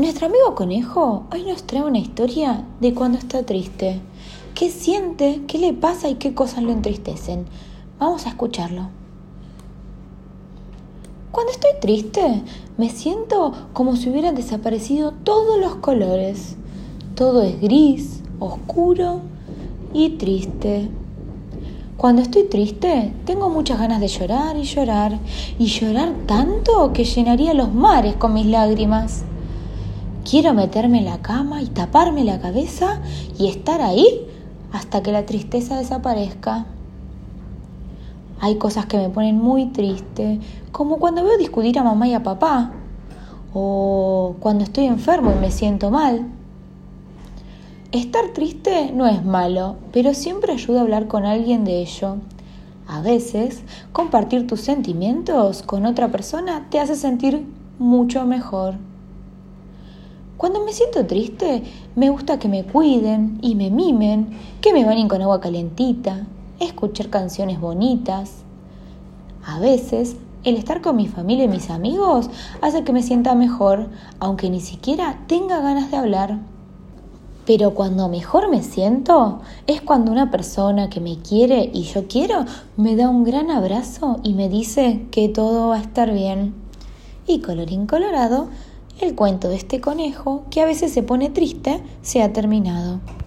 Nuestro amigo conejo hoy nos trae una historia de cuando está triste. ¿Qué siente? ¿Qué le pasa y qué cosas lo entristecen? Vamos a escucharlo. Cuando estoy triste, me siento como si hubieran desaparecido todos los colores. Todo es gris, oscuro y triste. Cuando estoy triste, tengo muchas ganas de llorar y llorar, y llorar tanto que llenaría los mares con mis lágrimas. Quiero meterme en la cama y taparme la cabeza y estar ahí hasta que la tristeza desaparezca. Hay cosas que me ponen muy triste, como cuando veo discutir a mamá y a papá, o cuando estoy enfermo y me siento mal. Estar triste no es malo, pero siempre ayuda a hablar con alguien de ello. A veces, compartir tus sentimientos con otra persona te hace sentir mucho mejor. Cuando me siento triste, me gusta que me cuiden y me mimen, que me bañen con agua calentita, escuchar canciones bonitas. A veces, el estar con mi familia y mis amigos hace que me sienta mejor, aunque ni siquiera tenga ganas de hablar. Pero cuando mejor me siento es cuando una persona que me quiere y yo quiero me da un gran abrazo y me dice que todo va a estar bien. Y colorín colorado, el cuento de este conejo que a veces se pone triste se ha terminado.